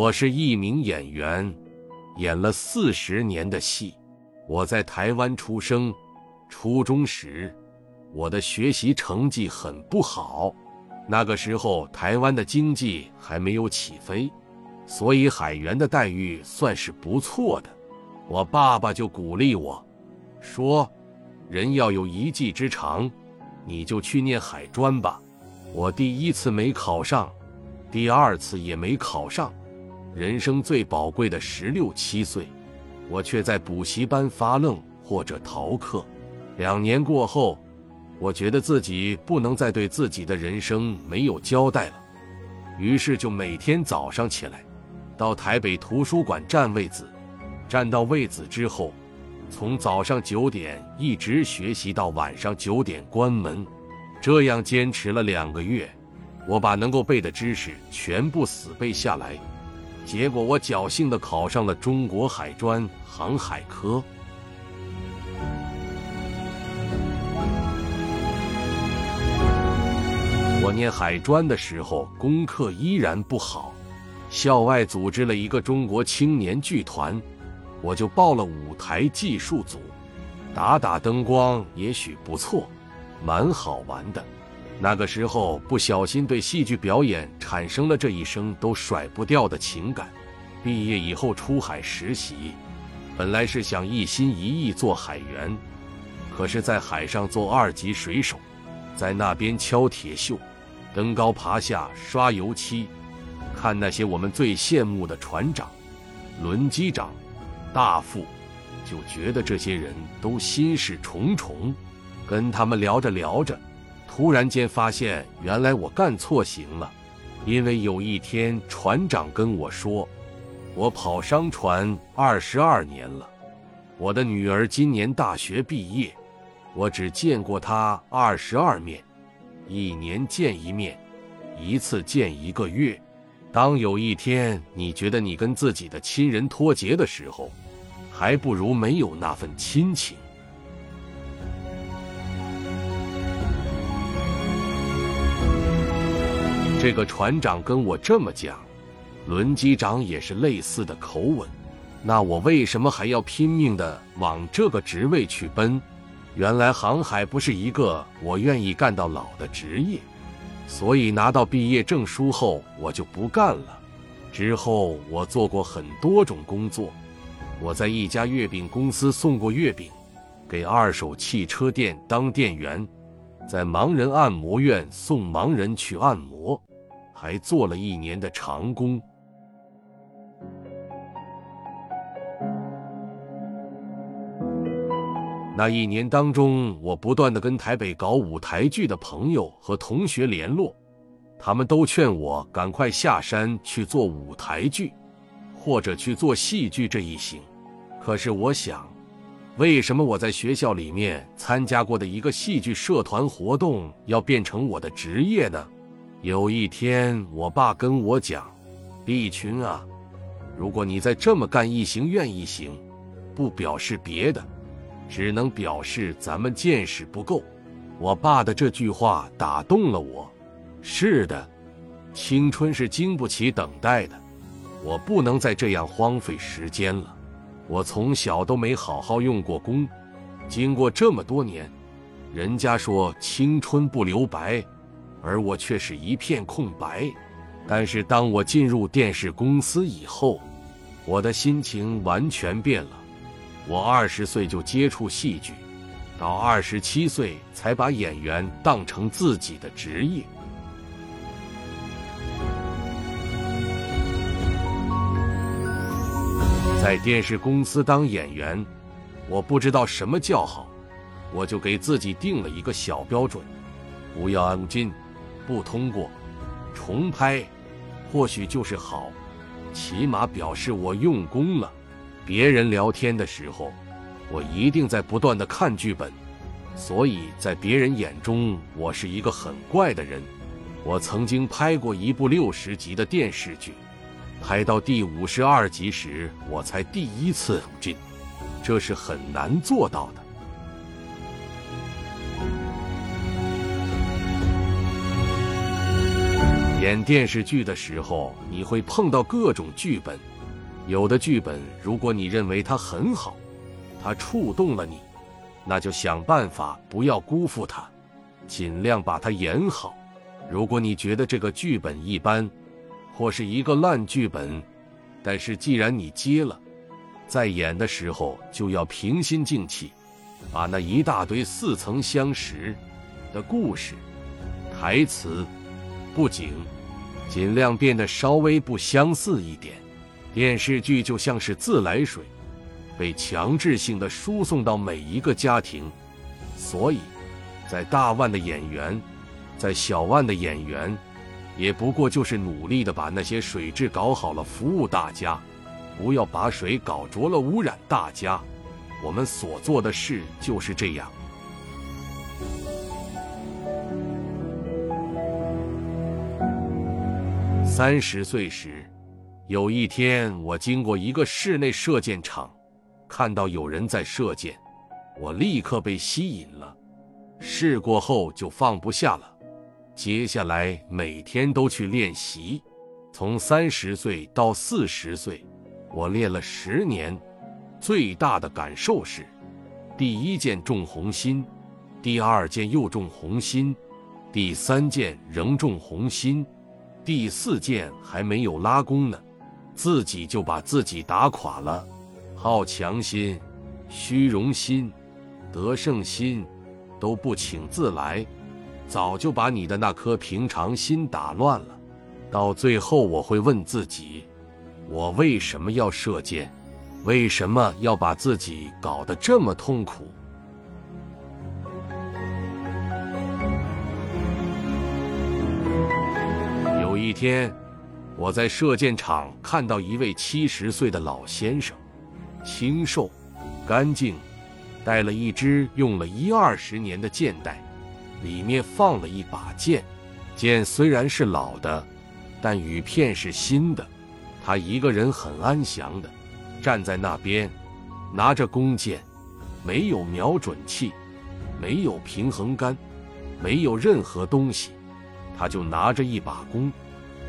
我是一名演员，演了四十年的戏。我在台湾出生，初中时我的学习成绩很不好。那个时候台湾的经济还没有起飞，所以海员的待遇算是不错的。我爸爸就鼓励我说：“人要有一技之长，你就去念海专吧。”我第一次没考上，第二次也没考上。人生最宝贵的十六七岁，我却在补习班发愣或者逃课。两年过后，我觉得自己不能再对自己的人生没有交代了，于是就每天早上起来，到台北图书馆占位子，占到位子之后，从早上九点一直学习到晚上九点关门，这样坚持了两个月，我把能够背的知识全部死背下来。结果我侥幸的考上了中国海专航海科。我念海专的时候，功课依然不好。校外组织了一个中国青年剧团，我就报了舞台技术组，打打灯光也许不错，蛮好玩的。那个时候不小心对戏剧表演产生了这一生都甩不掉的情感。毕业以后出海实习，本来是想一心一意做海员，可是，在海上做二级水手，在那边敲铁锈、登高爬下、刷油漆，看那些我们最羡慕的船长、轮机长、大副，就觉得这些人都心事重重。跟他们聊着聊着。突然间发现，原来我干错行了，因为有一天船长跟我说：“我跑商船二十二年了，我的女儿今年大学毕业，我只见过她二十二面，一年见一面，一次见一个月。当有一天你觉得你跟自己的亲人脱节的时候，还不如没有那份亲情。”这个船长跟我这么讲，轮机长也是类似的口吻。那我为什么还要拼命的往这个职位去奔？原来航海不是一个我愿意干到老的职业，所以拿到毕业证书后我就不干了。之后我做过很多种工作，我在一家月饼公司送过月饼，给二手汽车店当店员，在盲人按摩院送盲人去按摩。还做了一年的长工。那一年当中，我不断的跟台北搞舞台剧的朋友和同学联络，他们都劝我赶快下山去做舞台剧，或者去做戏剧这一行。可是我想，为什么我在学校里面参加过的一个戏剧社团活动，要变成我的职业呢？有一天，我爸跟我讲：“立群啊，如果你再这么干一行怨一行，不表示别的，只能表示咱们见识不够。”我爸的这句话打动了我。是的，青春是经不起等待的，我不能再这样荒废时间了。我从小都没好好用过功，经过这么多年，人家说青春不留白。而我却是一片空白。但是当我进入电视公司以后，我的心情完全变了。我二十岁就接触戏剧，到二十七岁才把演员当成自己的职业。在电视公司当演员，我不知道什么叫好，我就给自己定了一个小标准：不要按斤。不通过，重拍，或许就是好，起码表示我用功了。别人聊天的时候，我一定在不断的看剧本，所以在别人眼中，我是一个很怪的人。我曾经拍过一部六十集的电视剧，拍到第五十二集时，我才第一次进，这是很难做到的。演电视剧的时候，你会碰到各种剧本。有的剧本，如果你认为它很好，它触动了你，那就想办法不要辜负它，尽量把它演好。如果你觉得这个剧本一般，或是一个烂剧本，但是既然你接了，在演的时候就要平心静气，把那一大堆似曾相识的故事、台词、布景，尽量变得稍微不相似一点。电视剧就像是自来水，被强制性的输送到每一个家庭，所以，在大腕的演员，在小腕的演员，也不过就是努力的把那些水质搞好了，服务大家，不要把水搞浊了，污染大家。我们所做的事就是这样。三十岁时。有一天，我经过一个室内射箭场，看到有人在射箭，我立刻被吸引了。试过后就放不下了，接下来每天都去练习。从三十岁到四十岁，我练了十年。最大的感受是，第一箭中红心，第二箭又中红心，第三箭仍中红心，第四箭还没有拉弓呢。自己就把自己打垮了，好强心、虚荣心、得胜心都不请自来，早就把你的那颗平常心打乱了。到最后，我会问自己：我为什么要射箭？为什么要把自己搞得这么痛苦？一天。我在射箭场看到一位七十岁的老先生，清瘦、干净，带了一支用了一二十年的箭袋，里面放了一把剑。剑虽然是老的，但羽片是新的。他一个人很安详的站在那边，拿着弓箭，没有瞄准器，没有平衡杆，没有任何东西，他就拿着一把弓。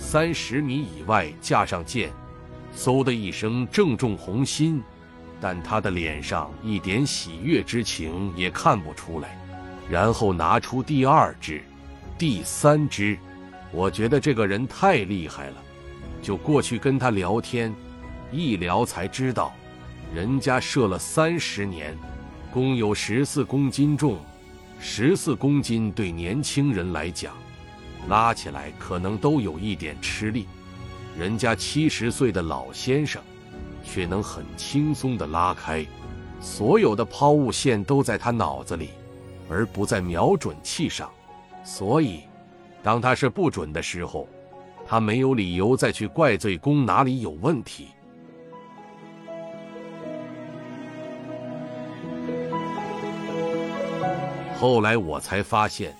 三十米以外架上箭，嗖的一声正中红心，但他的脸上一点喜悦之情也看不出来。然后拿出第二支、第三支，我觉得这个人太厉害了，就过去跟他聊天。一聊才知道，人家射了三十年，弓有十四公斤重，十四公斤对年轻人来讲。拉起来可能都有一点吃力，人家七十岁的老先生，却能很轻松的拉开，所有的抛物线都在他脑子里，而不在瞄准器上。所以，当他是不准的时候，他没有理由再去怪罪弓哪里有问题。后来我才发现。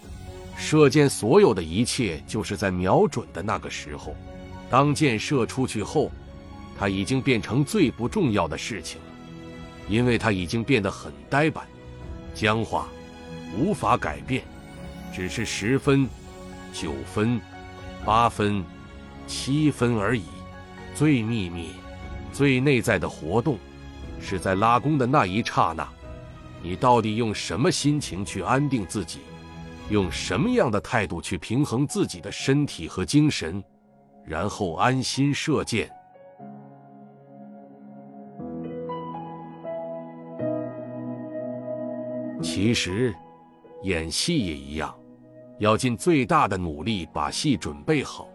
射箭所有的一切，就是在瞄准的那个时候。当箭射出去后，它已经变成最不重要的事情，因为它已经变得很呆板、僵化，无法改变。只是十分、九分、八分、七分而已。最秘密、最内在的活动，是在拉弓的那一刹那，你到底用什么心情去安定自己？用什么样的态度去平衡自己的身体和精神，然后安心射箭？其实，演戏也一样，要尽最大的努力把戏准备好、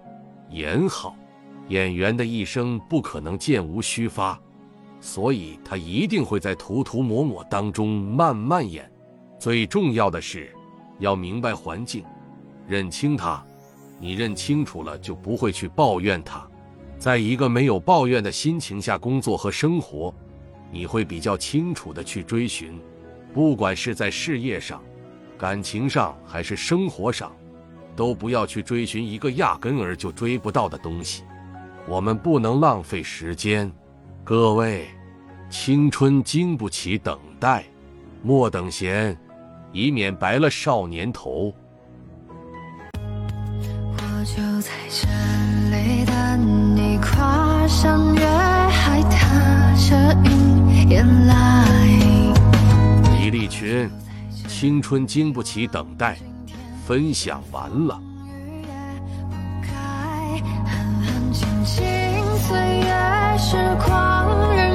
演好。演员的一生不可能箭无虚发，所以他一定会在涂涂抹抹当中慢慢演。最重要的是。要明白环境，认清它。你认清楚了，就不会去抱怨它。在一个没有抱怨的心情下工作和生活，你会比较清楚的去追寻。不管是在事业上、感情上还是生活上，都不要去追寻一个压根儿就追不到的东西。我们不能浪费时间，各位，青春经不起等待，莫等闲。以免白了少年头。我就在这里等你跨海，踏着云烟来。李立群，青春经不起等待，分享完了。岁月时光荏